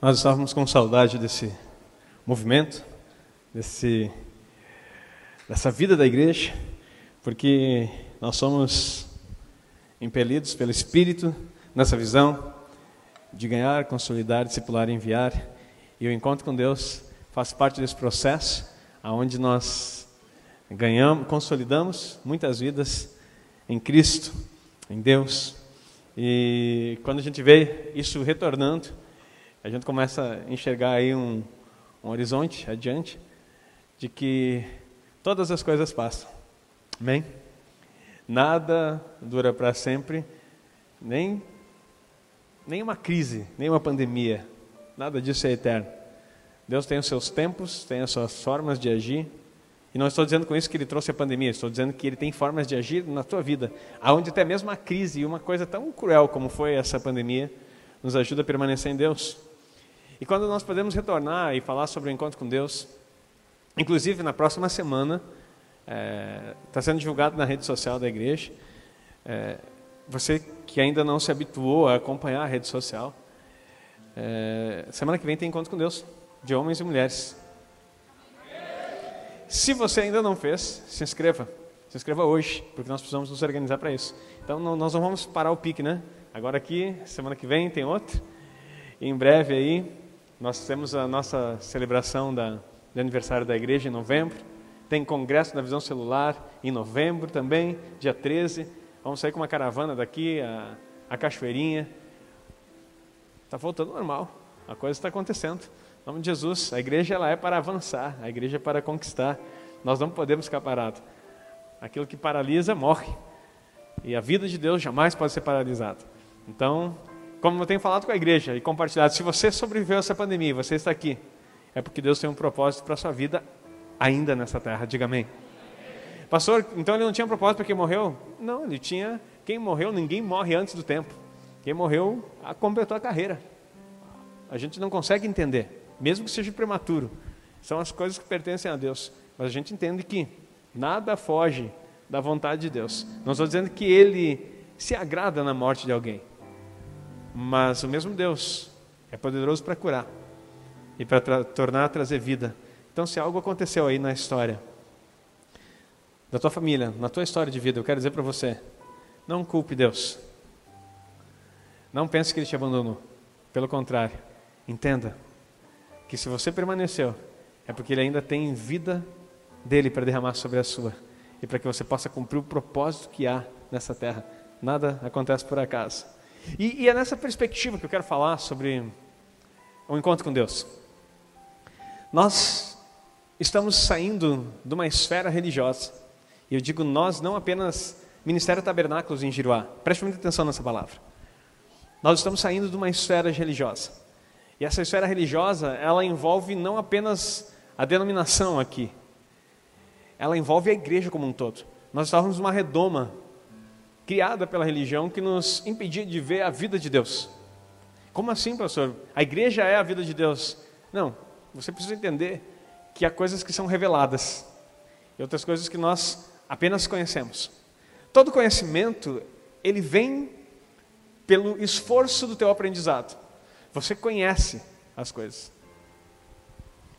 Nós estávamos com saudade desse movimento, desse, dessa vida da igreja, porque nós somos impelidos pelo Espírito nessa visão de ganhar, consolidar, discipular enviar. E o encontro com Deus faz parte desse processo, aonde nós ganhamos, consolidamos muitas vidas em Cristo, em Deus. E quando a gente vê isso retornando, a gente começa a enxergar aí um, um horizonte adiante de que todas as coisas passam. Amém? Nada dura para sempre, nem, nem uma crise, nem uma pandemia. Nada disso é eterno. Deus tem os seus tempos, tem as suas formas de agir. E não estou dizendo com isso que ele trouxe a pandemia, estou dizendo que ele tem formas de agir na tua vida, aonde até mesmo a crise e uma coisa tão cruel como foi essa pandemia nos ajuda a permanecer em Deus. E quando nós podemos retornar e falar sobre o encontro com Deus, inclusive na próxima semana, está é, tá sendo divulgado na rede social da igreja. É, você que ainda não se habituou a acompanhar a rede social, é, semana que vem tem encontro com Deus, de homens e mulheres. Se você ainda não fez, se inscreva. Se inscreva hoje, porque nós precisamos nos organizar para isso. Então, não, nós não vamos parar o pique, né? Agora aqui, semana que vem tem outro. Em breve aí, nós temos a nossa celebração da, do aniversário da igreja em novembro. Tem congresso da visão celular em novembro também, dia 13. Vamos sair com uma caravana daqui, a, a Cachoeirinha. Está voltando normal. A coisa está acontecendo. Em nome de Jesus, a igreja ela é para avançar, a igreja é para conquistar. Nós não podemos ficar parados. Aquilo que paralisa morre. E a vida de Deus jamais pode ser paralisada. Então, como eu tenho falado com a igreja e compartilhado, se você sobreviveu a essa pandemia, você está aqui, é porque Deus tem um propósito para a sua vida ainda nessa terra. Diga amém. Pastor, então ele não tinha propósito porque morreu? Não, ele tinha. Quem morreu, ninguém morre antes do tempo. Quem morreu, completou a carreira. A gente não consegue entender, mesmo que seja prematuro. São as coisas que pertencem a Deus. Mas a gente entende que nada foge da vontade de Deus. Não estou dizendo que ele se agrada na morte de alguém. Mas o mesmo Deus é poderoso para curar e para tornar a trazer vida. Então, se algo aconteceu aí na história da tua família, na tua história de vida, eu quero dizer para você: não culpe Deus. Não pense que Ele te abandonou. Pelo contrário, entenda que se você permaneceu, é porque Ele ainda tem vida dele para derramar sobre a sua e para que você possa cumprir o propósito que há nessa terra. Nada acontece por acaso. E, e é nessa perspectiva que eu quero falar sobre o encontro com Deus. Nós estamos saindo de uma esfera religiosa. E eu digo nós, não apenas Ministério Tabernáculos em Giruá. Preste muita atenção nessa palavra. Nós estamos saindo de uma esfera religiosa. E essa esfera religiosa, ela envolve não apenas a denominação aqui. Ela envolve a igreja como um todo. Nós estávamos numa redoma criada pela religião que nos impedia de ver a vida de Deus. Como assim, pastor? A igreja é a vida de Deus? Não, você precisa entender que há coisas que são reveladas e outras coisas que nós apenas conhecemos. Todo conhecimento, ele vem pelo esforço do teu aprendizado. Você conhece as coisas.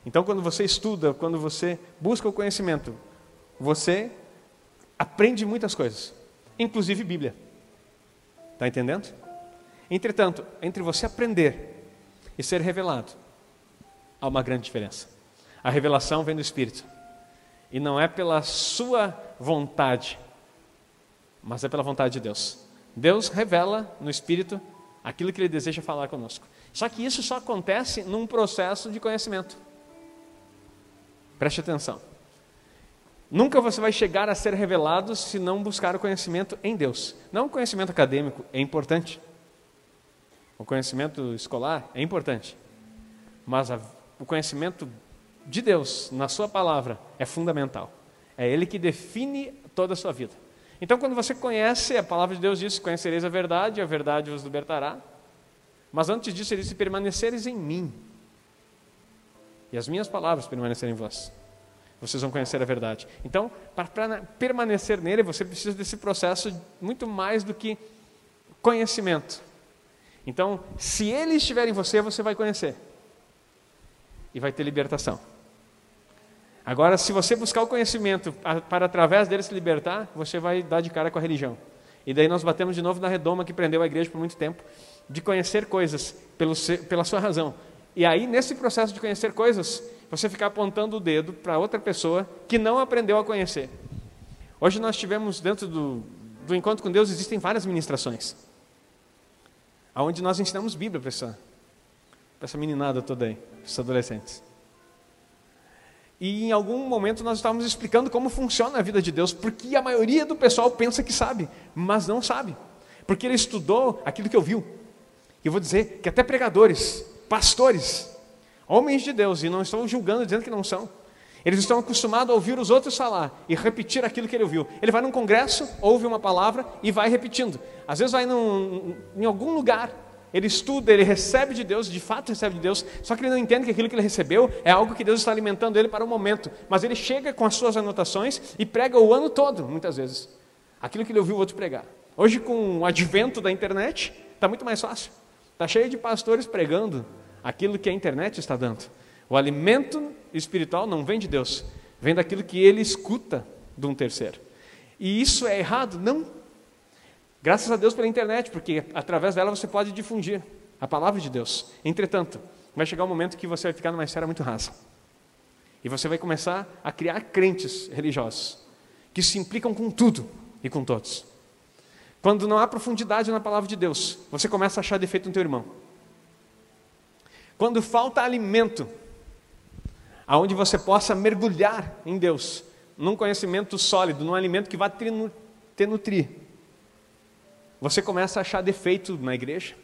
Então, quando você estuda, quando você busca o conhecimento, você aprende muitas coisas inclusive Bíblia. Está entendendo? Entretanto, entre você aprender e ser revelado, há uma grande diferença. A revelação vem do Espírito. E não é pela sua vontade, mas é pela vontade de Deus. Deus revela no Espírito aquilo que Ele deseja falar conosco. Só que isso só acontece num processo de conhecimento. Preste atenção. Nunca você vai chegar a ser revelado se não buscar o conhecimento em Deus. Não o conhecimento acadêmico é importante. O conhecimento escolar é importante. Mas a, o conhecimento de Deus na sua palavra é fundamental. É ele que define toda a sua vida. Então, quando você conhece, a palavra de Deus diz: Conhecereis a verdade, a verdade vos libertará. Mas antes disso, ele diz: Permanecereis em mim, e as minhas palavras permanecerem em vós vocês vão conhecer a verdade. Então, para permanecer nele, você precisa desse processo muito mais do que conhecimento. Então, se ele estiver em você, você vai conhecer. e vai ter libertação. Agora, se você buscar o conhecimento para através dele se libertar, você vai dar de cara com a religião. E daí nós batemos de novo na redoma que prendeu a igreja por muito tempo, de conhecer coisas pelo, pela sua razão. E aí, nesse processo de conhecer coisas, você ficar apontando o dedo para outra pessoa que não aprendeu a conhecer. Hoje nós tivemos dentro do, do encontro com Deus existem várias ministrações, aonde nós ensinamos Bíblia para essa, para essa meninada toda aí, esses adolescentes. E em algum momento nós estávamos explicando como funciona a vida de Deus, porque a maioria do pessoal pensa que sabe, mas não sabe, porque ele estudou aquilo que ouviu. E eu vou dizer que até pregadores, pastores, homens de Deus, e não estou julgando dizendo que não são, eles estão acostumados a ouvir os outros falar e repetir aquilo que ele ouviu. Ele vai num congresso, ouve uma palavra e vai repetindo. Às vezes vai num, em algum lugar, ele estuda, ele recebe de Deus, de fato recebe de Deus, só que ele não entende que aquilo que ele recebeu é algo que Deus está alimentando ele para o momento. Mas ele chega com as suas anotações e prega o ano todo, muitas vezes, aquilo que ele ouviu o outro pregar. Hoje, com o advento da internet, está muito mais fácil. Está cheio de pastores pregando aquilo que a internet está dando. O alimento espiritual não vem de Deus, vem daquilo que ele escuta de um terceiro. E isso é errado? Não. Graças a Deus pela internet, porque através dela você pode difundir a palavra de Deus. Entretanto, vai chegar um momento que você vai ficar numa esfera muito rasa. E você vai começar a criar crentes religiosos que se implicam com tudo e com todos. Quando não há profundidade na palavra de Deus, você começa a achar defeito no teu irmão. Quando falta alimento, aonde você possa mergulhar em Deus, num conhecimento sólido, num alimento que vai te nutrir. Você começa a achar defeito na igreja,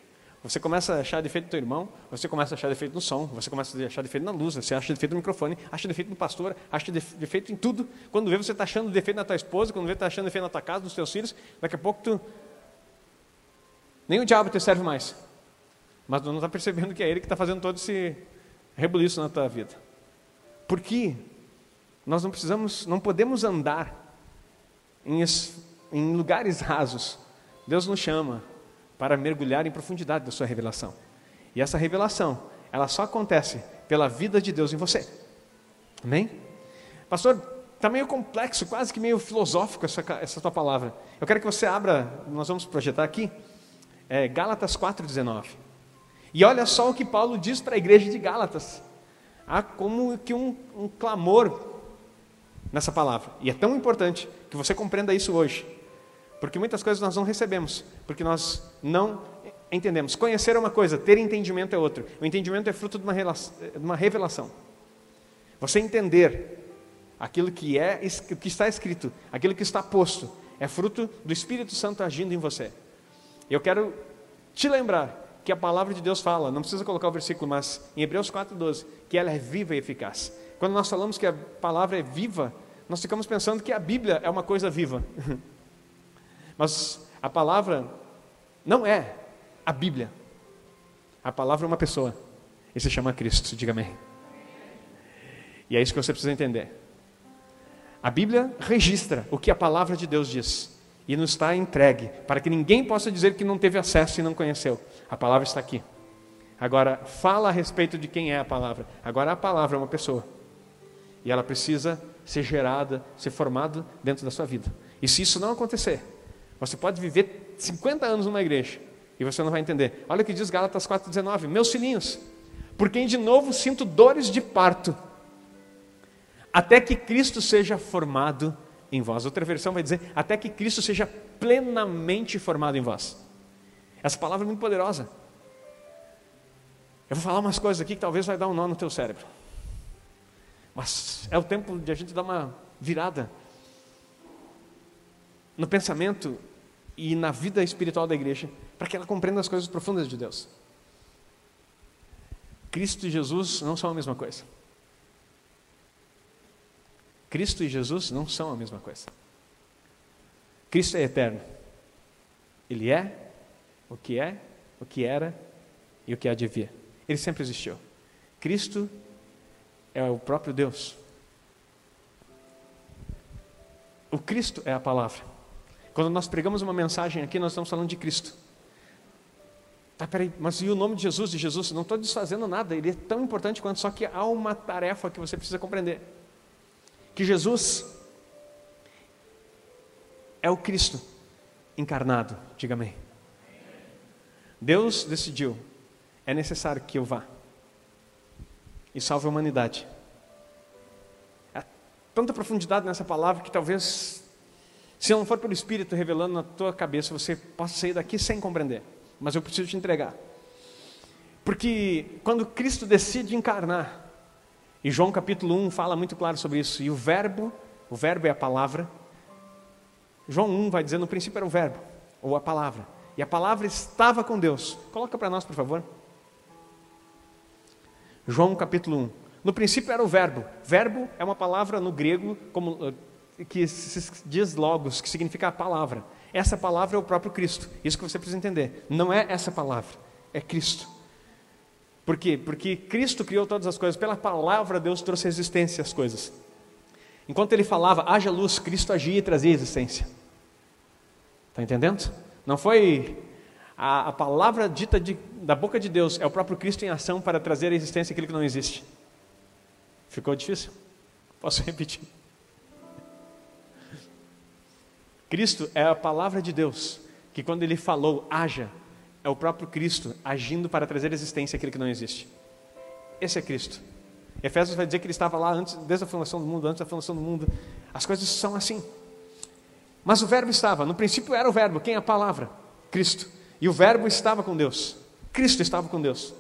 você começa a achar defeito no teu irmão, você começa a achar defeito no som, você começa a achar defeito na luz, você acha defeito no microfone, acha defeito no pastor, acha defeito em tudo. Quando vê, você está achando defeito na tua esposa, quando vê, está achando defeito na tua casa, nos teus filhos, daqui a pouco tu. Nem o diabo te serve mais. Mas tu não está percebendo que é ele que está fazendo todo esse rebuliço na tua vida. Porque nós não precisamos, não podemos andar em, em lugares rasos. Deus nos chama para mergulhar em profundidade da sua revelação. E essa revelação, ela só acontece pela vida de Deus em você. Amém? Pastor, está meio complexo, quase que meio filosófico essa, essa tua palavra. Eu quero que você abra, nós vamos projetar aqui, é, Gálatas 4,19. E olha só o que Paulo diz para a igreja de Gálatas há como que um, um clamor nessa palavra. E é tão importante que você compreenda isso hoje. Porque muitas coisas nós não recebemos, porque nós não entendemos. Conhecer é uma coisa, ter entendimento é outra. O entendimento é fruto de uma, relação, de uma revelação. Você entender aquilo que é, o que está escrito, aquilo que está posto, é fruto do Espírito Santo agindo em você. Eu quero te lembrar que a palavra de Deus fala, não precisa colocar o versículo, mas em Hebreus 4,12, que ela é viva e eficaz. Quando nós falamos que a palavra é viva, nós ficamos pensando que a Bíblia é uma coisa viva. mas a palavra não é a Bíblia. A palavra é uma pessoa. E se chama Cristo, diga amém. E é isso que você precisa entender. A Bíblia registra o que a palavra de Deus diz e nos está entregue, para que ninguém possa dizer que não teve acesso e não conheceu. A palavra está aqui. Agora, fala a respeito de quem é a palavra. Agora, a palavra é uma pessoa. E ela precisa ser gerada, ser formada dentro da sua vida. E se isso não acontecer, você pode viver 50 anos numa igreja e você não vai entender. Olha o que diz Gálatas 4,19: Meus filhinhos, por quem de novo sinto dores de parto, até que Cristo seja formado em vós. Outra versão vai dizer: até que Cristo seja plenamente formado em vós. Essa palavra é muito poderosa. Eu vou falar umas coisas aqui que talvez vai dar um nó no teu cérebro. Mas é o tempo de a gente dar uma virada no pensamento e na vida espiritual da igreja, para que ela compreenda as coisas profundas de Deus. Cristo e Jesus não são a mesma coisa. Cristo e Jesus não são a mesma coisa. Cristo é eterno. Ele é o que é, o que era e o que há de vir. Ele sempre existiu. Cristo é o próprio Deus. O Cristo é a palavra. Quando nós pregamos uma mensagem aqui, nós estamos falando de Cristo. Tá, peraí, mas e o nome de Jesus? De Jesus? Não estou desfazendo nada, ele é tão importante quanto, só que há uma tarefa que você precisa compreender: que Jesus é o Cristo encarnado, diga amém. Deus decidiu, é necessário que eu vá e salve a humanidade. Há tanta profundidade nessa palavra que talvez, se não for pelo Espírito revelando na tua cabeça, você possa sair daqui sem compreender mas eu preciso te entregar. Porque quando Cristo decide encarnar, e João capítulo 1 fala muito claro sobre isso, e o verbo, o verbo é a palavra. João 1 vai dizer no princípio era o verbo, ou a palavra. E a palavra estava com Deus. Coloca para nós, por favor. João capítulo 1. No princípio era o verbo. Verbo é uma palavra no grego como, eh, que se diz logos, que significa a palavra. Essa palavra é o próprio Cristo. Isso que você precisa entender. Não é essa palavra, é Cristo. Por quê? Porque Cristo criou todas as coisas. Pela palavra, Deus trouxe existência às coisas. Enquanto ele falava, haja luz, Cristo agia e trazia existência. Está entendendo? Não foi a, a palavra dita de, da boca de Deus, é o próprio Cristo em ação para trazer à existência aquilo que não existe. Ficou difícil? Posso repetir? Cristo é a palavra de Deus, que quando ele falou, haja, é o próprio Cristo agindo para trazer existência aquilo que não existe. Esse é Cristo. Efésios vai dizer que ele estava lá antes, desde a fundação do mundo, antes da fundação do mundo. As coisas são assim. Mas o verbo estava, no princípio era o verbo, quem é a palavra? Cristo. E o verbo estava com Deus. Cristo estava com Deus.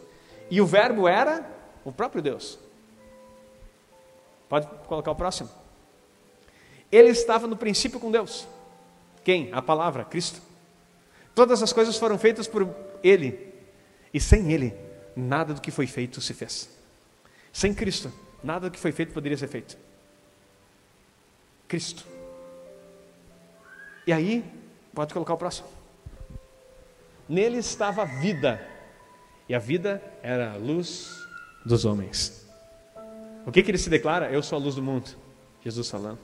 E o verbo era o próprio Deus. Pode colocar o próximo. Ele estava no princípio com Deus. Quem? A palavra, Cristo. Todas as coisas foram feitas por Ele, e sem Ele, nada do que foi feito se fez. Sem Cristo, nada do que foi feito poderia ser feito. Cristo. E aí, pode colocar o próximo. Nele estava a vida, e a vida era a luz dos homens. O que, que ele se declara? Eu sou a luz do mundo. Jesus falando.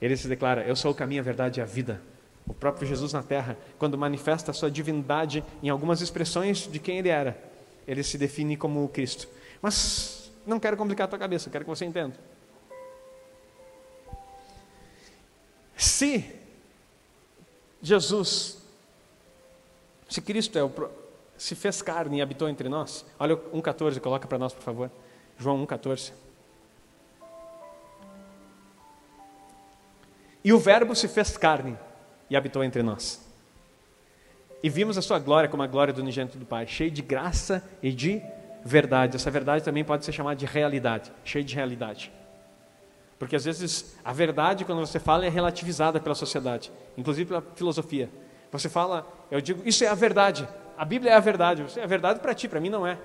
Ele se declara: Eu sou o caminho, a verdade e a vida. O próprio Jesus na terra, quando manifesta a sua divindade em algumas expressões de quem ele era, ele se define como o Cristo. Mas não quero complicar a tua cabeça, quero que você entenda. Se Jesus, se Cristo é o, se fez carne e habitou entre nós, olha 1,14, coloca para nós, por favor. João 1,14. E o Verbo se fez carne e habitou entre nós. E vimos a sua glória como a glória do unigênito do Pai, cheio de graça e de verdade. Essa verdade também pode ser chamada de realidade, cheio de realidade. Porque às vezes a verdade, quando você fala, é relativizada pela sociedade, inclusive pela filosofia. Você fala, eu digo, isso é a verdade. A Bíblia é a verdade. Isso é a verdade para ti, para mim não é.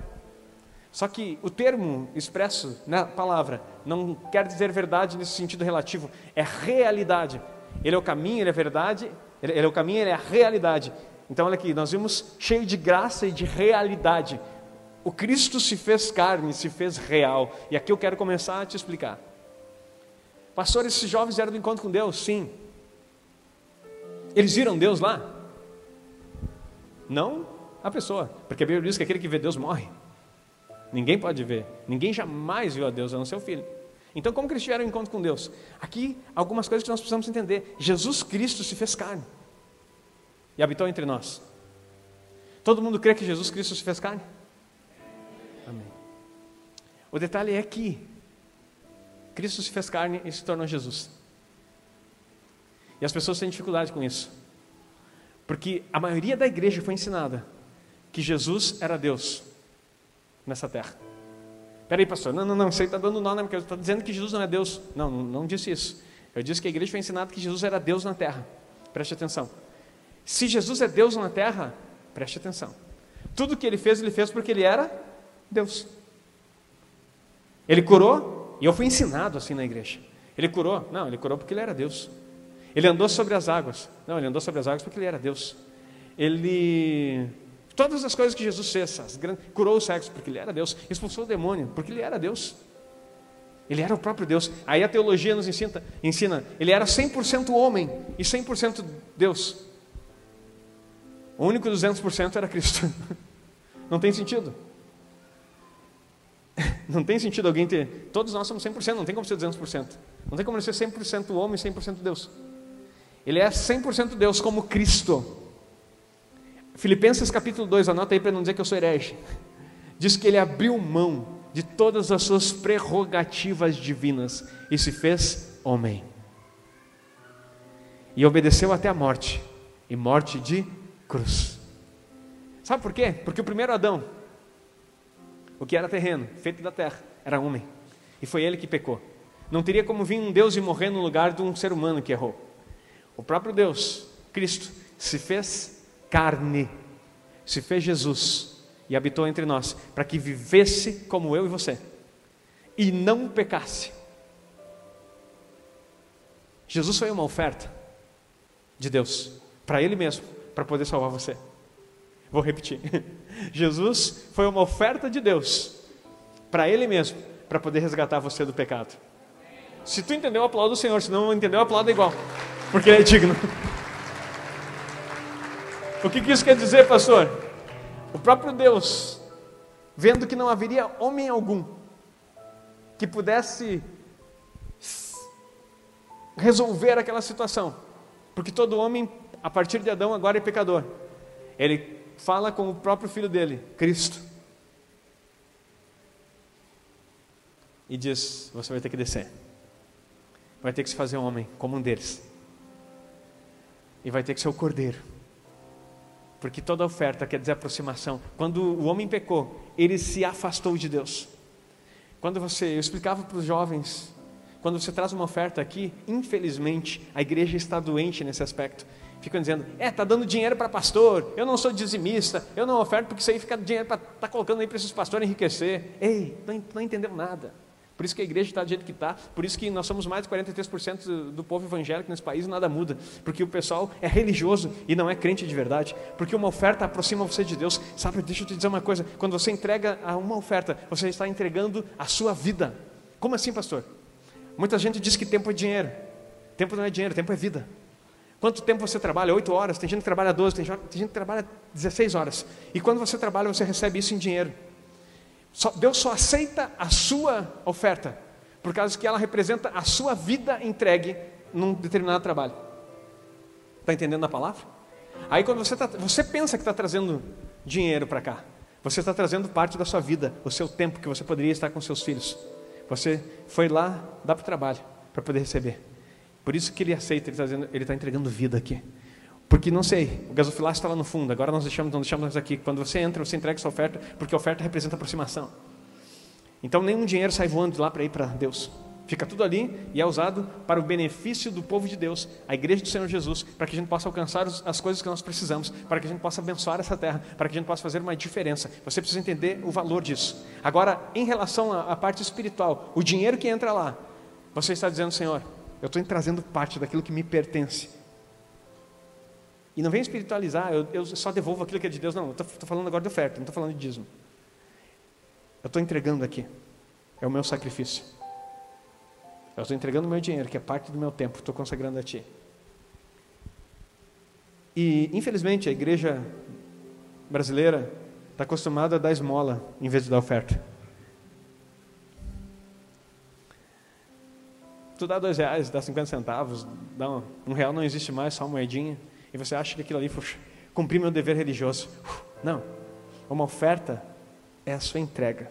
Só que o termo expresso na palavra não quer dizer verdade nesse sentido relativo, é realidade. Ele é o caminho, ele é a verdade, ele é o caminho, ele é a realidade. Então, olha aqui, nós vimos cheio de graça e de realidade. O Cristo se fez carne, se fez real. E aqui eu quero começar a te explicar. Pastor, esses jovens eram do encontro com Deus? Sim. Eles viram Deus lá? Não a pessoa, porque a Bíblia diz que aquele que vê Deus morre. Ninguém pode ver. Ninguém jamais viu a Deus, a não ser o Filho. Então, como que eles tiveram um encontro com Deus? Aqui, algumas coisas que nós precisamos entender. Jesus Cristo se fez carne e habitou entre nós. Todo mundo crê que Jesus Cristo se fez carne? Amém. O detalhe é que Cristo se fez carne e se tornou Jesus. E as pessoas têm dificuldade com isso. Porque a maioria da igreja foi ensinada que Jesus era Deus nessa terra. Peraí, pastor, não, não, não, você está dando nó, né? Porque estou dizendo que Jesus não é Deus. Não, não, não disse isso. Eu disse que a igreja foi ensinada que Jesus era Deus na terra. Preste atenção. Se Jesus é Deus na terra, preste atenção. Tudo que ele fez, ele fez porque ele era Deus. Ele curou, e eu fui ensinado assim na igreja. Ele curou? Não, ele curou porque ele era Deus. Ele andou sobre as águas? Não, ele andou sobre as águas porque ele era Deus. Ele Todas as coisas que Jesus fez, curou o sexo porque ele era Deus, expulsou o demônio porque ele era Deus. Ele era o próprio Deus. Aí a teologia nos ensina, ensina ele era 100% homem e 100% Deus. O único 200% era Cristo. Não tem sentido. Não tem sentido alguém ter. Todos nós somos 100%, não tem como ser 200%. Não tem como ser 100% homem e 100% Deus. Ele é 100% Deus como Cristo. Filipenses capítulo 2, anota aí para não dizer que eu sou herege. Diz que ele abriu mão de todas as suas prerrogativas divinas e se fez homem. E obedeceu até a morte e morte de cruz. Sabe por quê? Porque o primeiro Adão, o que era terreno, feito da terra, era homem. E foi ele que pecou. Não teria como vir um Deus e morrer no lugar de um ser humano que errou. O próprio Deus, Cristo, se fez carne, se fez Jesus e habitou entre nós, para que vivesse como eu e você e não pecasse. Jesus foi uma oferta de Deus para Ele mesmo, para poder salvar você. Vou repetir. Jesus foi uma oferta de Deus para Ele mesmo, para poder resgatar você do pecado. Se tu entendeu, aplauda o Senhor. Se não entendeu, aplauda igual. Porque Ele é digno. O que, que isso quer dizer, pastor? O próprio Deus, vendo que não haveria homem algum que pudesse resolver aquela situação, porque todo homem, a partir de Adão, agora é pecador. Ele fala com o próprio filho dele, Cristo, e diz: Você vai ter que descer vai ter que se fazer homem, como um deles. E vai ter que ser o cordeiro. Porque toda oferta quer dizer aproximação. Quando o homem pecou, ele se afastou de Deus. Quando você, eu explicava para os jovens, quando você traz uma oferta aqui, infelizmente, a igreja está doente nesse aspecto. Ficam dizendo, é, está dando dinheiro para pastor, eu não sou dizimista, eu não oferto porque isso aí fica dinheiro para tá colocando aí para esses pastores enriquecer. Ei, não, não entendeu nada. Por isso que a igreja está do jeito que está, por isso que nós somos mais de 43% do povo evangélico nesse país e nada muda, porque o pessoal é religioso e não é crente de verdade, porque uma oferta aproxima você de Deus. Sabe, deixa eu te dizer uma coisa: quando você entrega uma oferta, você está entregando a sua vida. Como assim, pastor? Muita gente diz que tempo é dinheiro. Tempo não é dinheiro, tempo é vida. Quanto tempo você trabalha? Oito horas. Tem gente que trabalha 12, tem gente que trabalha 16 horas. E quando você trabalha, você recebe isso em dinheiro. Deus só aceita a sua oferta, por causa que ela representa a sua vida entregue num determinado trabalho. Está entendendo a palavra? Aí quando você, tá, você pensa que está trazendo dinheiro para cá, você está trazendo parte da sua vida, o seu tempo que você poderia estar com seus filhos. Você foi lá, dá para o trabalho, para poder receber. Por isso que ele aceita, ele está tá entregando vida aqui. Porque não sei, o gasofilácio está lá no fundo, agora nós deixamos, não deixamos aqui. Quando você entra, você entrega sua oferta, porque a oferta representa aproximação. Então nenhum dinheiro sai voando de lá para ir para Deus. Fica tudo ali e é usado para o benefício do povo de Deus, a igreja do Senhor Jesus, para que a gente possa alcançar as coisas que nós precisamos, para que a gente possa abençoar essa terra, para que a gente possa fazer uma diferença. Você precisa entender o valor disso. Agora, em relação à parte espiritual, o dinheiro que entra lá, você está dizendo, Senhor, eu estou trazendo parte daquilo que me pertence e não vem espiritualizar, eu, eu, só devolvo aquilo que é de Deus. Não, eu estou falando agora de oferta, não estou falando de dízimo. Eu estou entregando aqui. É o meu sacrifício. Eu estou entregando o meu dinheiro, que é parte do meu tempo, estou consagrando a Ti. E, infelizmente, a igreja brasileira está acostumada a dar esmola em vez de dar oferta. Tu dá dois reais, dá cinquenta centavos, dá um, um real não existe mais, só uma moedinha e você acha que aquilo ali, foi cumprir meu dever religioso. Não. Uma oferta é a sua entrega.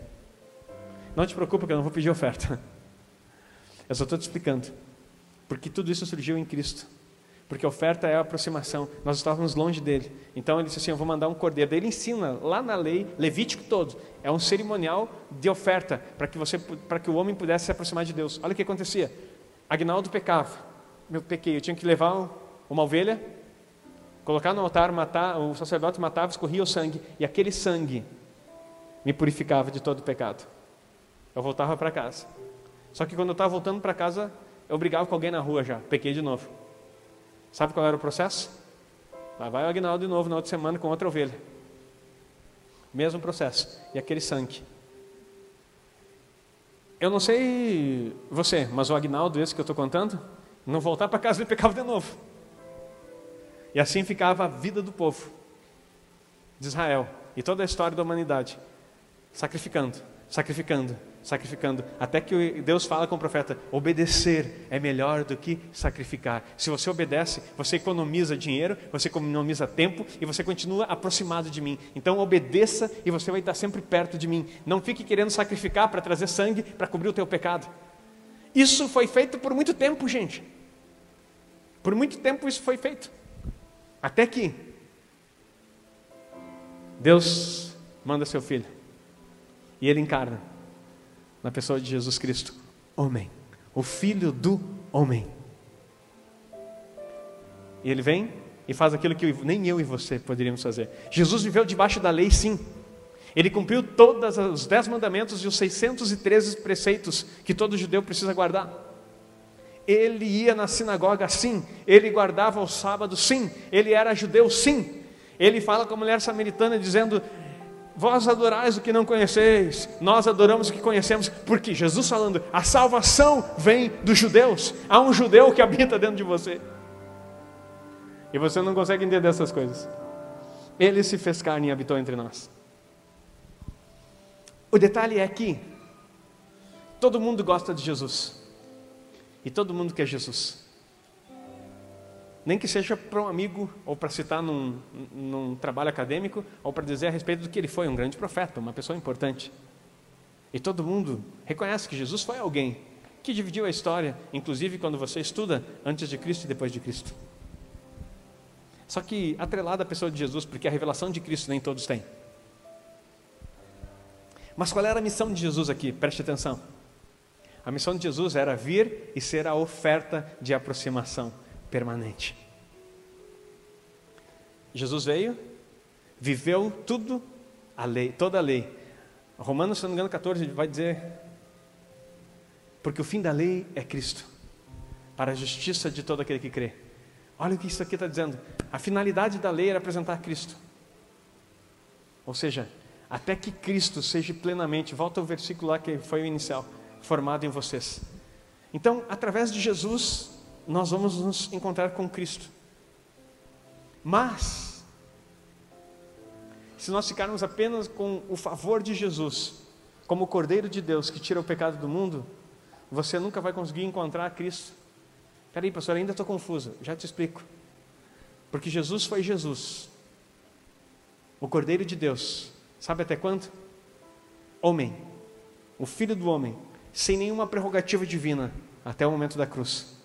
Não te preocupe que eu não vou pedir oferta. Eu só estou te explicando. Porque tudo isso surgiu em Cristo. Porque a oferta é a aproximação. Nós estávamos longe dele. Então ele disse assim: Eu vou mandar um cordeiro. Daí ele ensina lá na lei, Levítico todo. É um cerimonial de oferta para que, você, para que o homem pudesse se aproximar de Deus. Olha o que acontecia. Agnaldo pecava. Meu pequei. Eu tinha que levar uma ovelha Colocar no altar, matar, o sacerdote matava, escorria o sangue, e aquele sangue me purificava de todo o pecado. Eu voltava para casa. Só que quando eu estava voltando para casa, eu brigava com alguém na rua já, pequei de novo. Sabe qual era o processo? Lá vai o Agnaldo de novo na outra semana com outra ovelha. Mesmo processo. E aquele sangue. Eu não sei você, mas o Agnaldo, esse que eu estou contando, não voltar para casa ele pecava de novo. E assim ficava a vida do povo. de Israel e toda a história da humanidade, sacrificando, sacrificando, sacrificando, até que Deus fala com o profeta: obedecer é melhor do que sacrificar. Se você obedece, você economiza dinheiro, você economiza tempo e você continua aproximado de mim. Então obedeça e você vai estar sempre perto de mim. Não fique querendo sacrificar para trazer sangue para cobrir o teu pecado. Isso foi feito por muito tempo, gente. Por muito tempo isso foi feito. Até que Deus manda seu filho e ele encarna na pessoa de Jesus Cristo, homem, o filho do homem. E ele vem e faz aquilo que nem eu e você poderíamos fazer. Jesus viveu debaixo da lei, sim. Ele cumpriu todos os dez mandamentos e os 613 preceitos que todo judeu precisa guardar. Ele ia na sinagoga, sim. Ele guardava o sábado, sim. Ele era judeu, sim. Ele fala com a mulher samaritana dizendo: Vós adorais o que não conheceis, nós adoramos o que conhecemos, porque Jesus falando, a salvação vem dos judeus. Há um judeu que habita dentro de você. E você não consegue entender essas coisas. Ele se fez carne e habitou entre nós. O detalhe é que todo mundo gosta de Jesus. E todo mundo quer Jesus. Nem que seja para um amigo, ou para citar num, num trabalho acadêmico, ou para dizer a respeito do que ele foi, um grande profeta, uma pessoa importante. E todo mundo reconhece que Jesus foi alguém que dividiu a história, inclusive quando você estuda antes de Cristo e depois de Cristo. Só que atrelada à pessoa de Jesus, porque a revelação de Cristo nem todos têm. Mas qual era a missão de Jesus aqui? Preste atenção. A missão de Jesus era vir e ser a oferta de aproximação permanente. Jesus veio, viveu tudo, a lei, toda a lei. Romanos, se não me engano, 14 vai dizer: Porque o fim da lei é Cristo, para a justiça de todo aquele que crê. Olha o que isso aqui está dizendo. A finalidade da lei era apresentar Cristo. Ou seja, até que Cristo seja plenamente, volta ao versículo lá que foi o inicial, formado em vocês. Então, através de Jesus, nós vamos nos encontrar com Cristo. Mas, se nós ficarmos apenas com o favor de Jesus, como o Cordeiro de Deus que tira o pecado do mundo, você nunca vai conseguir encontrar Cristo. Peraí, pastor, ainda estou confuso. Já te explico. Porque Jesus foi Jesus, o Cordeiro de Deus, Sabe até quanto? Homem, o Filho do Homem, sem nenhuma prerrogativa divina, até o momento da cruz.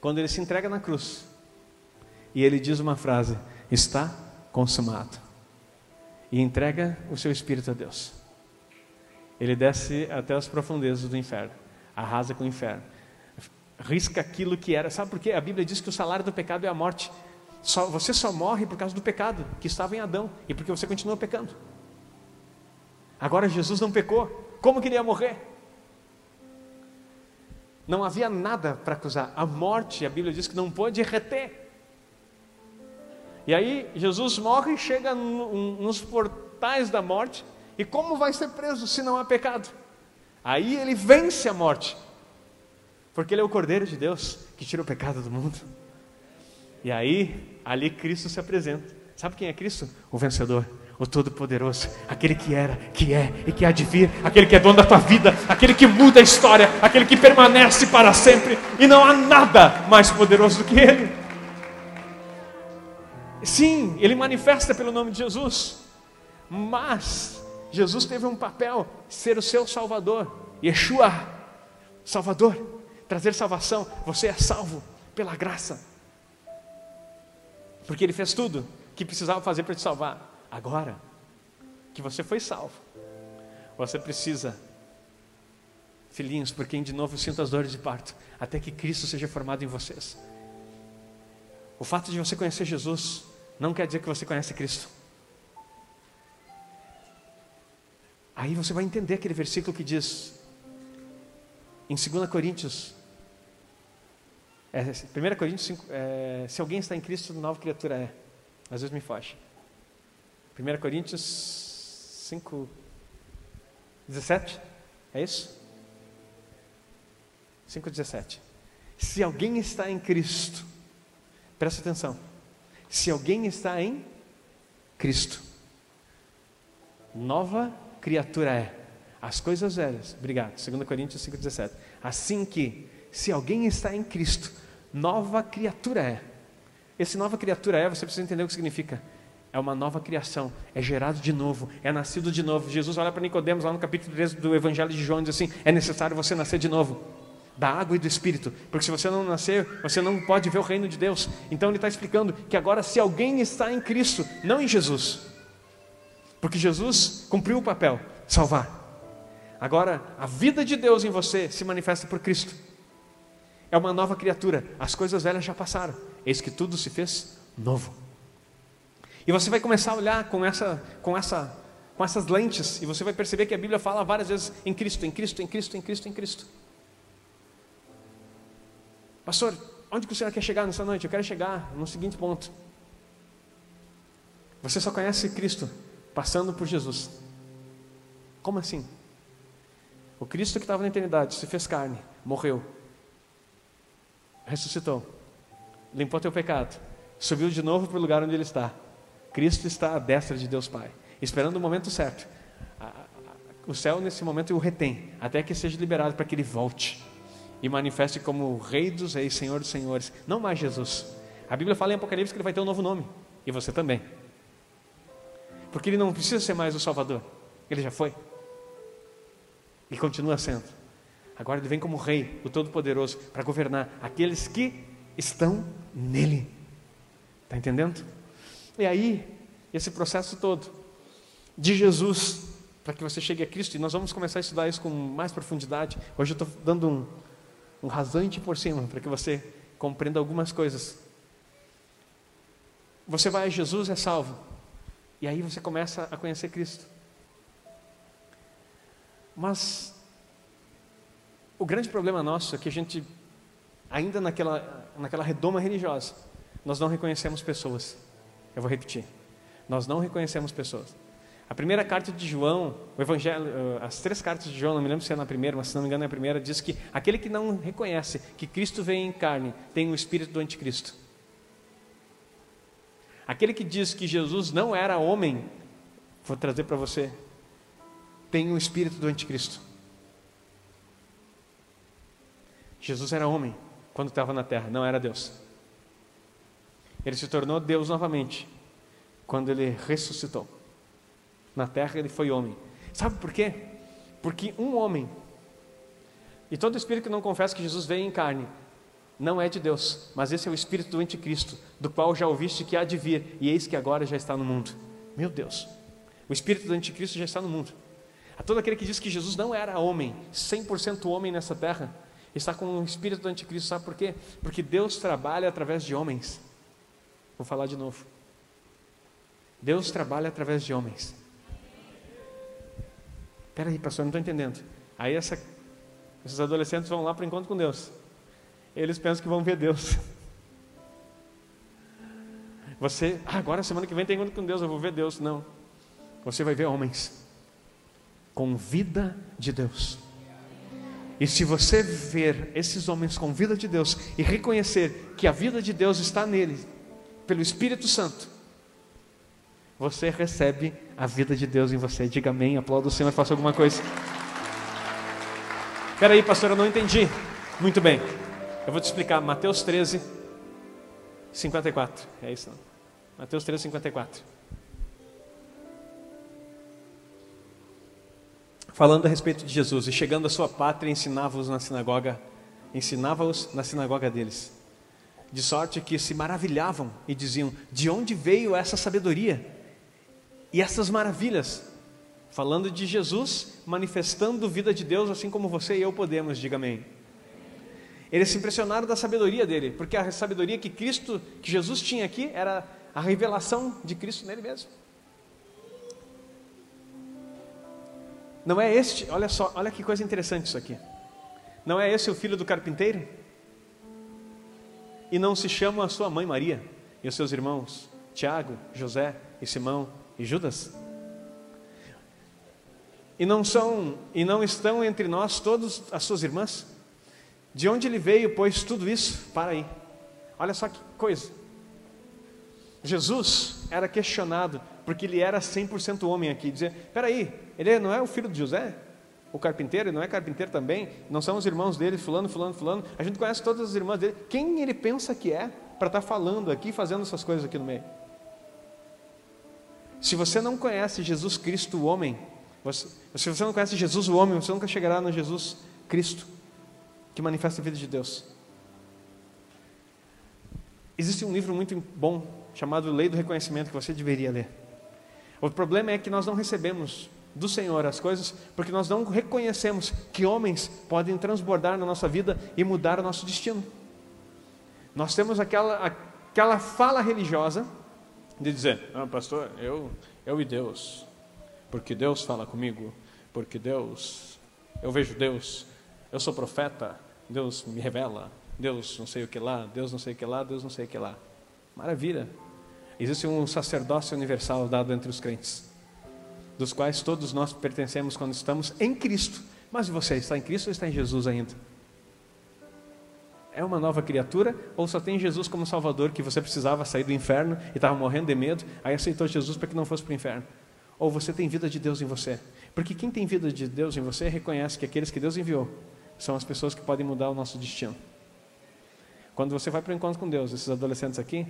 Quando ele se entrega na cruz, e ele diz uma frase: Está consumado. E entrega o seu espírito a Deus. Ele desce até as profundezas do inferno, arrasa com o inferno, risca aquilo que era. Sabe por quê? A Bíblia diz que o salário do pecado é a morte. Só, você só morre por causa do pecado que estava em Adão e porque você continua pecando. Agora Jesus não pecou, como queria morrer? Não havia nada para acusar. A morte, a Bíblia diz que não pôde reter. E aí Jesus morre e chega nos portais da morte. E como vai ser preso se não há pecado? Aí ele vence a morte. Porque ele é o Cordeiro de Deus que tira o pecado do mundo. E aí, ali Cristo se apresenta. Sabe quem é Cristo? O vencedor, o Todo-Poderoso, aquele que era, que é e que há de vir, aquele que é dono da tua vida, aquele que muda a história, aquele que permanece para sempre, e não há nada mais poderoso do que Ele. Sim, Ele manifesta pelo nome de Jesus, mas Jesus teve um papel, ser o seu Salvador, Yeshua, Salvador, trazer salvação, você é salvo pela graça porque Ele fez tudo que precisava fazer para te salvar. Agora que você foi salvo, você precisa, filhinhos, por quem de novo sinto as dores de parto, até que Cristo seja formado em vocês. O fato de você conhecer Jesus não quer dizer que você conhece Cristo. Aí você vai entender aquele versículo que diz, em 2 Coríntios é, 1 Coríntios 5, é, se alguém está em Cristo, nova criatura é. Às vezes me foge. 1 Coríntios 5, 17, é isso? 5, 17. Se alguém está em Cristo, presta atenção. Se alguém está em Cristo. Nova criatura é. As coisas velhas, obrigado, 2 Coríntios 5,17. Assim que, se alguém está em Cristo, nova criatura é. Esse nova criatura é, você precisa entender o que significa. É uma nova criação, é gerado de novo, é nascido de novo. Jesus olha para Nicodemos lá no capítulo 13 do Evangelho de João e diz assim: é necessário você nascer de novo da água e do Espírito, porque se você não nascer, você não pode ver o reino de Deus. Então ele está explicando que agora, se alguém está em Cristo, não em Jesus, porque Jesus cumpriu o papel, salvar. Agora, a vida de Deus em você se manifesta por Cristo. É uma nova criatura, as coisas velhas já passaram, eis que tudo se fez novo. E você vai começar a olhar com, essa, com, essa, com essas lentes, e você vai perceber que a Bíblia fala várias vezes em Cristo, em Cristo, em Cristo, em Cristo, em Cristo. Pastor, onde que o senhor quer chegar nessa noite? Eu quero chegar no seguinte ponto. Você só conhece Cristo passando por Jesus. Como assim? O Cristo que estava na eternidade se fez carne, morreu, ressuscitou, limpou teu pecado, subiu de novo para o lugar onde ele está. Cristo está à destra de Deus Pai, esperando o momento certo. O céu nesse momento o retém, até que seja liberado para que ele volte e manifeste como Rei dos Reis, Senhor dos Senhores, não mais Jesus. A Bíblia fala em Apocalipse que ele vai ter um novo nome, e você também. Porque ele não precisa ser mais o Salvador, ele já foi. E continua sendo. Agora ele vem como Rei, o Todo-Poderoso, para governar aqueles que estão nele. Está entendendo? E aí, esse processo todo de Jesus, para que você chegue a Cristo, e nós vamos começar a estudar isso com mais profundidade. Hoje eu estou dando um, um rasante por cima, para que você compreenda algumas coisas. Você vai a Jesus, é salvo. E aí você começa a conhecer Cristo. Mas o grande problema nosso é que a gente, ainda naquela, naquela redoma religiosa, nós não reconhecemos pessoas. Eu vou repetir. Nós não reconhecemos pessoas. A primeira carta de João, o Evangelho, eh, as três cartas de João, não me lembro se é na primeira, mas se não me engano é a primeira, diz que aquele que não reconhece que Cristo vem em carne tem o espírito do anticristo. Aquele que diz que Jesus não era homem, vou trazer para você, tem o espírito do anticristo. Jesus era homem quando estava na terra, não era Deus. Ele se tornou Deus novamente quando ele ressuscitou. Na terra ele foi homem. Sabe por quê? Porque um homem, e todo espírito que não confessa que Jesus veio em carne, não é de Deus, mas esse é o espírito do anticristo, do qual já ouviste que há de vir, e eis que agora já está no mundo. Meu Deus, o espírito do anticristo já está no mundo. A todo aquele que diz que Jesus não era homem, 100% homem nessa terra, está com o espírito do anticristo, sabe por quê? Porque Deus trabalha através de homens. Vou falar de novo. Deus trabalha através de homens. Espera aí, pastor, não estou entendendo. Aí essa, esses adolescentes vão lá para o encontro com Deus. Eles pensam que vão ver Deus. Você, ah, agora semana que vem tem encontro com Deus, eu vou ver Deus. Não. Você vai ver homens com vida de Deus. E se você ver esses homens com vida de Deus e reconhecer que a vida de Deus está nele, pelo Espírito Santo, você recebe a vida de Deus em você. Diga amém, aplauda o Senhor, faça alguma coisa. Espera aí, pastor, eu não entendi. Muito bem, eu vou te explicar. Mateus 13, 54. É isso, não? Mateus 13, 54. Falando a respeito de Jesus, e chegando à sua pátria, ensinava-os na sinagoga, ensinava-os na sinagoga deles. De sorte que se maravilhavam e diziam: De onde veio essa sabedoria? E essas maravilhas, falando de Jesus, manifestando vida de Deus, assim como você e eu podemos, diga amém. Eles se impressionaram da sabedoria dele, porque a sabedoria que Cristo, que Jesus tinha aqui, era a revelação de Cristo nele mesmo. Não é este, olha só, olha que coisa interessante isso aqui. Não é esse o filho do carpinteiro? E não se chama a sua mãe Maria e os seus irmãos, Tiago, José e Simão e Judas? E não são e não estão entre nós todas as suas irmãs? De onde ele veio, pois tudo isso? Para aí. Olha só que coisa. Jesus era questionado porque ele era 100% homem aqui. Dizia: peraí, ele não é o filho de José? O carpinteiro, ele não é carpinteiro também? Não são os irmãos dele, fulano, fulano, fulano? A gente conhece todas as irmãs dele. Quem ele pensa que é para estar tá falando aqui, fazendo essas coisas aqui no meio? Se você não conhece Jesus Cristo, o homem, você, se você não conhece Jesus, o homem, você nunca chegará no Jesus Cristo, que manifesta a vida de Deus. Existe um livro muito bom chamado Lei do Reconhecimento que você deveria ler. O problema é que nós não recebemos do Senhor as coisas porque nós não reconhecemos que homens podem transbordar na nossa vida e mudar o nosso destino. Nós temos aquela, aquela fala religiosa de dizer: ah, pastor, eu, eu e Deus, porque Deus fala comigo, porque Deus, eu vejo Deus, eu sou profeta, Deus me revela, Deus não sei o que lá, Deus não sei o que lá, Deus não sei o que lá. Maravilha. Existe um sacerdócio universal dado entre os crentes, dos quais todos nós pertencemos quando estamos em Cristo. Mas você está em Cristo ou está em Jesus ainda? É uma nova criatura ou só tem Jesus como Salvador que você precisava sair do inferno e estava morrendo de medo, aí aceitou Jesus para que não fosse para o inferno? Ou você tem vida de Deus em você? Porque quem tem vida de Deus em você reconhece que aqueles que Deus enviou são as pessoas que podem mudar o nosso destino. Quando você vai para o encontro com Deus, esses adolescentes aqui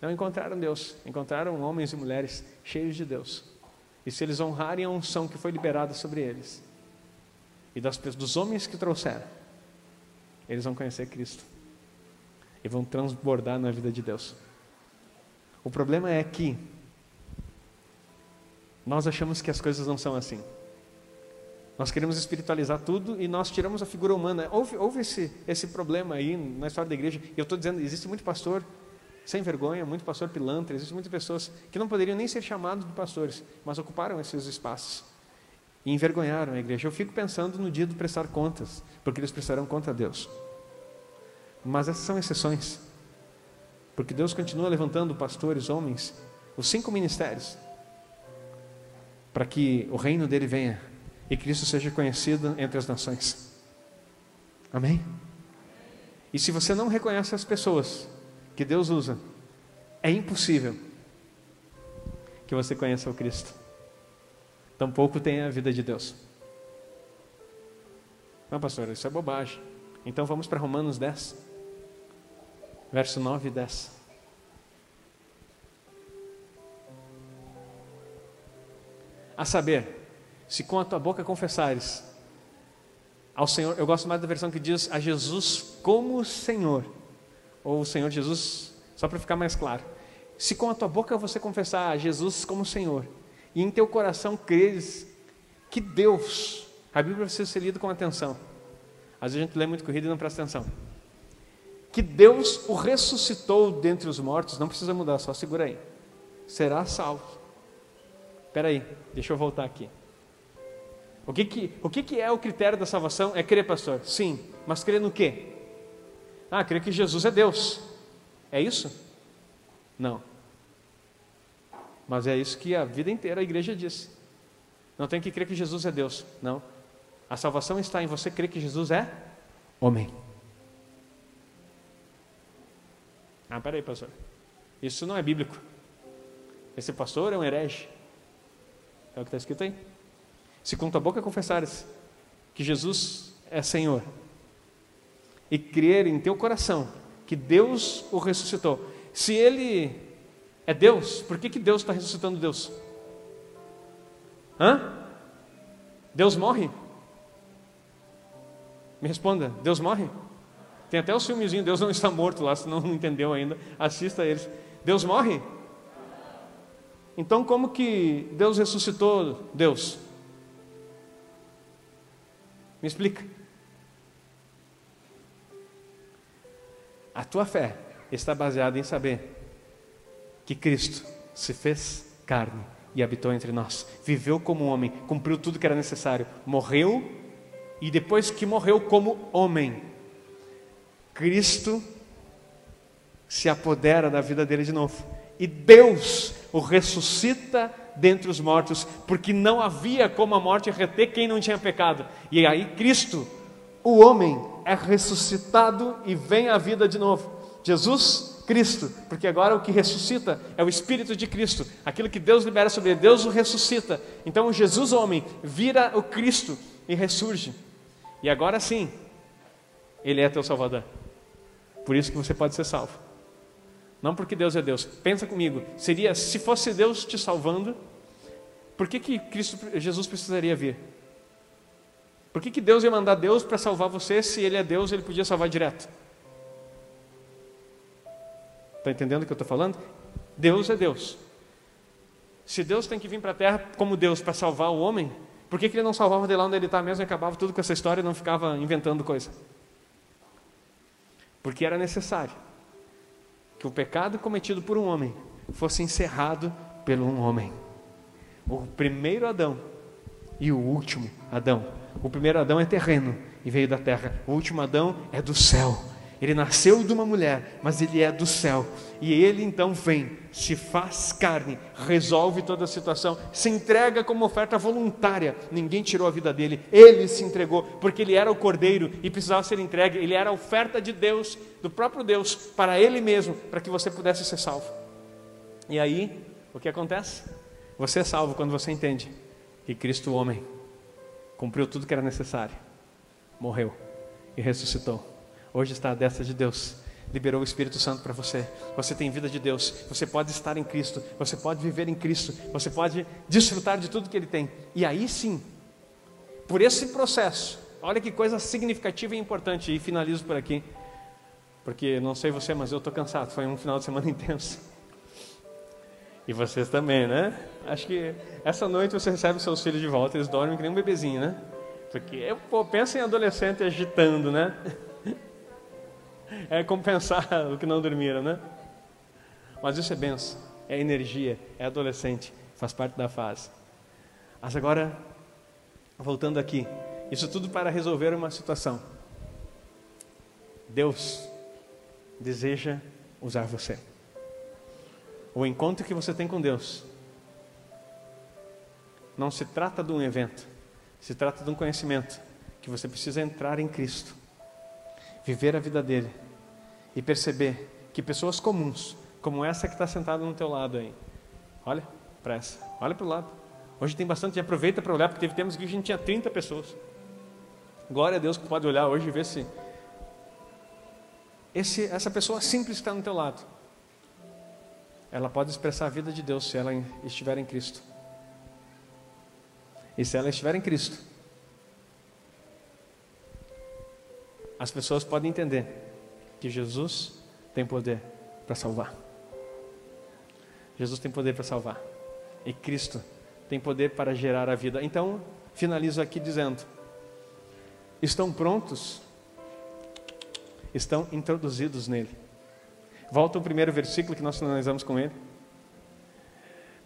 não encontraram Deus, encontraram homens e mulheres cheios de Deus. E se eles honrarem a unção que foi liberada sobre eles, e das, dos homens que trouxeram, eles vão conhecer Cristo e vão transbordar na vida de Deus. O problema é que nós achamos que as coisas não são assim. Nós queremos espiritualizar tudo e nós tiramos a figura humana. Houve, houve esse, esse problema aí na história da igreja. E eu estou dizendo, existe muito pastor sem vergonha, muito pastor pilantra, existem muitas pessoas que não poderiam nem ser chamados de pastores, mas ocuparam esses espaços e envergonharam a igreja. Eu fico pensando no dia do prestar contas, porque eles prestarão conta a Deus. Mas essas são exceções, porque Deus continua levantando pastores, homens, os cinco ministérios, para que o reino dele venha e Cristo seja conhecido entre as nações. Amém? E se você não reconhece as pessoas que Deus usa, é impossível que você conheça o Cristo. Tampouco tenha a vida de Deus. Não, pastor, isso é bobagem. Então vamos para Romanos 10, verso 9 e 10. A saber, se com a tua boca confessares ao Senhor, eu gosto mais da versão que diz a Jesus como Senhor, ou o Senhor Jesus, só para ficar mais claro. Se com a tua boca você confessar a Jesus como Senhor, e em teu coração creres que Deus, a Bíblia precisa ser lida com atenção. Às vezes a gente lê muito corrido e não presta atenção. Que Deus o ressuscitou dentre os mortos, não precisa mudar, só segura aí. Será salvo. Espera aí, deixa eu voltar aqui. O que, que, o que, que é o critério da salvação? É crer, pastor? Sim, mas crer no quê? Ah, crer que Jesus é Deus. É isso? Não. Mas é isso que a vida inteira a igreja diz. Não tem que crer que Jesus é Deus. Não. A salvação está em você crer que Jesus é homem. Ah, peraí, pastor. Isso não é bíblico. Esse pastor é um herege. É o que está escrito aí. Se com tua boca confessares que Jesus é Senhor e crer em teu coração que Deus o ressuscitou, se Ele é Deus, por que, que Deus está ressuscitando Deus? Hã? Deus morre? Me responda, Deus morre? Tem até o filmezinho Deus não está morto lá, se não entendeu ainda, assista eles. Deus morre? Então como que Deus ressuscitou Deus? Me explica. A tua fé está baseada em saber que Cristo se fez carne e habitou entre nós, viveu como homem, cumpriu tudo que era necessário, morreu e depois que morreu como homem, Cristo se apodera da vida dele de novo e Deus o ressuscita dentre os mortos, porque não havia como a morte reter quem não tinha pecado. E aí Cristo, o homem, é ressuscitado e vem à vida de novo. Jesus Cristo, porque agora o que ressuscita é o Espírito de Cristo, aquilo que Deus libera sobre ele, Deus o ressuscita. Então Jesus, homem, vira o Cristo e ressurge. E agora sim, ele é teu Salvador. Por isso que você pode ser salvo. Não porque Deus é Deus. Pensa comigo, seria se fosse Deus te salvando, por que, que Cristo, Jesus precisaria vir? Por que, que Deus ia mandar Deus para salvar você se Ele é Deus, Ele podia salvar direto? Está entendendo o que eu estou falando? Deus é Deus. Se Deus tem que vir para a terra como Deus para salvar o homem, por que, que ele não salvava de lá onde ele está mesmo e acabava tudo com essa história e não ficava inventando coisa? Porque era necessário que o pecado cometido por um homem fosse encerrado pelo um homem. O primeiro Adão e o último Adão. O primeiro Adão é terreno e veio da terra. O último Adão é do céu. Ele nasceu de uma mulher, mas ele é do céu. E ele então vem, se faz carne, resolve toda a situação, se entrega como oferta voluntária. Ninguém tirou a vida dele, ele se entregou, porque ele era o cordeiro e precisava ser entregue. Ele era a oferta de Deus, do próprio Deus, para ele mesmo, para que você pudesse ser salvo. E aí, o que acontece? Você é salvo quando você entende que Cristo, o homem, cumpriu tudo que era necessário, morreu e ressuscitou hoje está à destra de Deus. Liberou o Espírito Santo para você. Você tem vida de Deus. Você pode estar em Cristo. Você pode viver em Cristo. Você pode desfrutar de tudo que Ele tem. E aí sim, por esse processo, olha que coisa significativa e importante. E finalizo por aqui, porque não sei você, mas eu estou cansado. Foi um final de semana intenso. E vocês também, né? Acho que essa noite você recebe seus filhos de volta, eles dormem que nem um bebezinho, né? Porque, pô, pensa em adolescente agitando, né? é compensar o que não dormiram, né? Mas isso é benção, é energia, é adolescente, faz parte da fase. Mas agora, voltando aqui, isso tudo para resolver uma situação. Deus deseja usar você. O encontro que você tem com Deus não se trata de um evento, se trata de um conhecimento que você precisa entrar em Cristo viver a vida dele e perceber que pessoas comuns, como essa que está sentada no teu lado aí, olha para essa, olha para o lado. Hoje tem bastante, aproveita para olhar, porque teve tempos que a gente tinha 30 pessoas. Glória a Deus que pode olhar hoje e ver se esse, essa pessoa simples está no teu lado, ela pode expressar a vida de Deus se ela estiver em Cristo. E se ela estiver em Cristo, as pessoas podem entender que Jesus tem poder para salvar. Jesus tem poder para salvar. E Cristo tem poder para gerar a vida. Então, finalizo aqui dizendo: estão prontos? Estão introduzidos nele. Volta ao primeiro versículo que nós finalizamos com ele.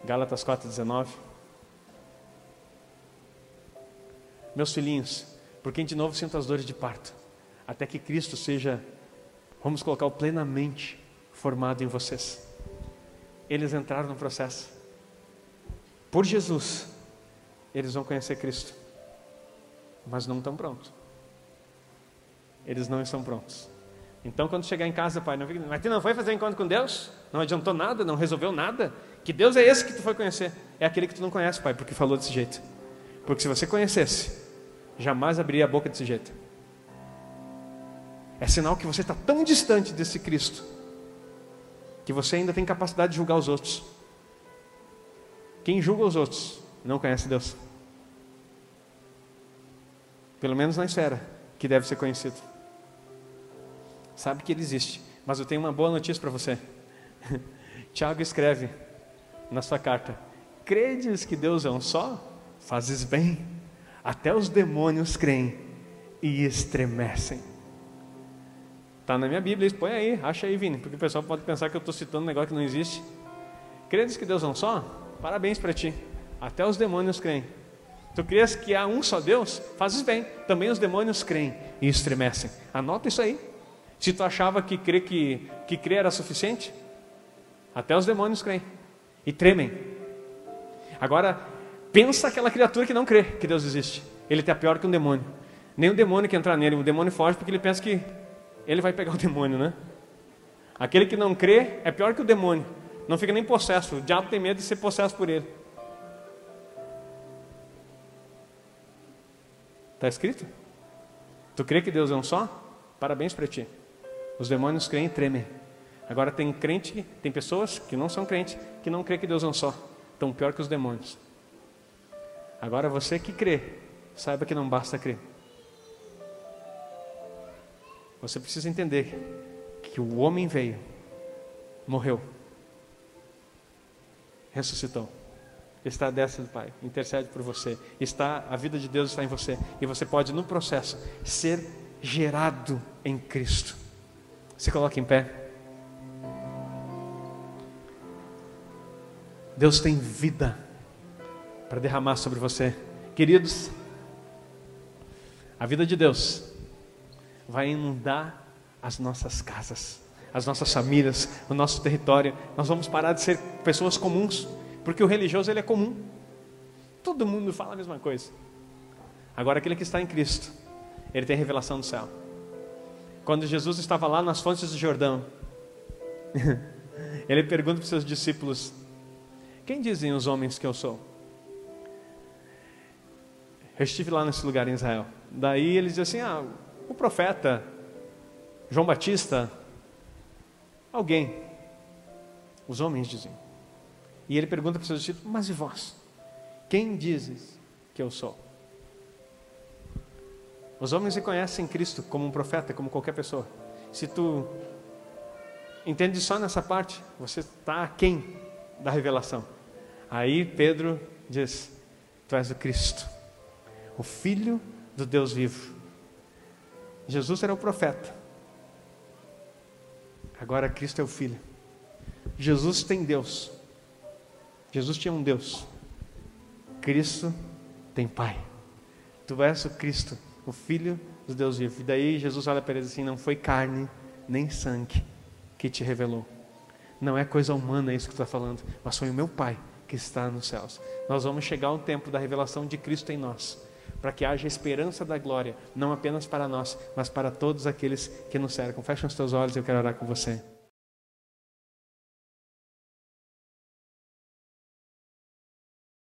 Gálatas 4,19. Meus filhinhos, por quem de novo sinto as dores de parto, até que Cristo seja, vamos colocar, plenamente formado em vocês. Eles entraram no processo. Por Jesus, eles vão conhecer Cristo, mas não estão prontos. Eles não estão prontos. Então, quando chegar em casa, pai, não mas tu não foi fazer encontro com Deus? Não adiantou nada, não resolveu nada? Que Deus é esse que tu foi conhecer? É aquele que tu não conhece, pai, porque falou desse jeito. Porque se você conhecesse, jamais abriria a boca desse jeito. É sinal que você está tão distante desse Cristo que você ainda tem capacidade de julgar os outros. Quem julga os outros não conhece Deus. Pelo menos na esfera que deve ser conhecido. Sabe que ele existe. Mas eu tenho uma boa notícia para você. Tiago escreve na sua carta: Credes que Deus é um só? Fazes bem. Até os demônios creem e estremecem. Está na minha Bíblia, põe aí, acha aí, Vini, porque o pessoal pode pensar que eu estou citando um negócio que não existe. Credes que Deus é um só? Parabéns para ti. Até os demônios creem. Tu crês que há um só Deus? Fazes bem. Também os demônios creem e estremecem. Anota isso aí. Se tu achava que crer, que, que crer era suficiente, até os demônios creem e tremem. Agora, pensa aquela criatura que não crê que Deus existe. Ele está pior que um demônio. Nem o demônio que entrar nele, o demônio foge porque ele pensa que ele vai pegar o demônio, né? Aquele que não crê é pior que o demônio. Não fica nem possesso. O diabo tem medo de ser possesso por ele. Está escrito? Tu crê que Deus é um só? Parabéns para ti. Os demônios creem e tremem. Agora tem crente, tem pessoas que não são crentes, que não crê que Deus é um só. Tão pior que os demônios. Agora você que crê, saiba que não basta crer. Você precisa entender que o homem veio, morreu, ressuscitou, está à destra do Pai, intercede por você, está a vida de Deus está em você e você pode no processo ser gerado em Cristo. Se coloque em pé. Deus tem vida para derramar sobre você. Queridos, a vida de Deus vai inundar as nossas casas, as nossas famílias, o nosso território. Nós vamos parar de ser pessoas comuns, porque o religioso ele é comum. Todo mundo fala a mesma coisa. Agora aquele que está em Cristo, ele tem revelação do céu. Quando Jesus estava lá nas fontes do Jordão, ele pergunta para os seus discípulos: Quem dizem os homens que eu sou? Eu estive lá nesse lugar em Israel. Daí eles dizem assim: ah, o profeta, João Batista, alguém. Os homens dizem. E ele pergunta para os seus discípulos: mas e vós? Quem dizes que eu sou? Os homens reconhecem Cristo como um profeta, como qualquer pessoa. Se tu entende só nessa parte, você está aquém da revelação. Aí Pedro diz: Tu és o Cristo o Filho do Deus vivo. Jesus era o profeta. Agora Cristo é o Filho. Jesus tem Deus. Jesus tinha um Deus. Cristo tem Pai. Tu és o Cristo, o Filho do Deus vivo. E daí Jesus olha para ele assim: não foi carne nem sangue que te revelou. Não é coisa humana isso que está falando, mas foi o meu Pai que está nos céus. Nós vamos chegar ao tempo da revelação de Cristo em nós para que haja esperança da glória, não apenas para nós, mas para todos aqueles que nos cercam. Fecha os teus olhos, eu quero orar com você.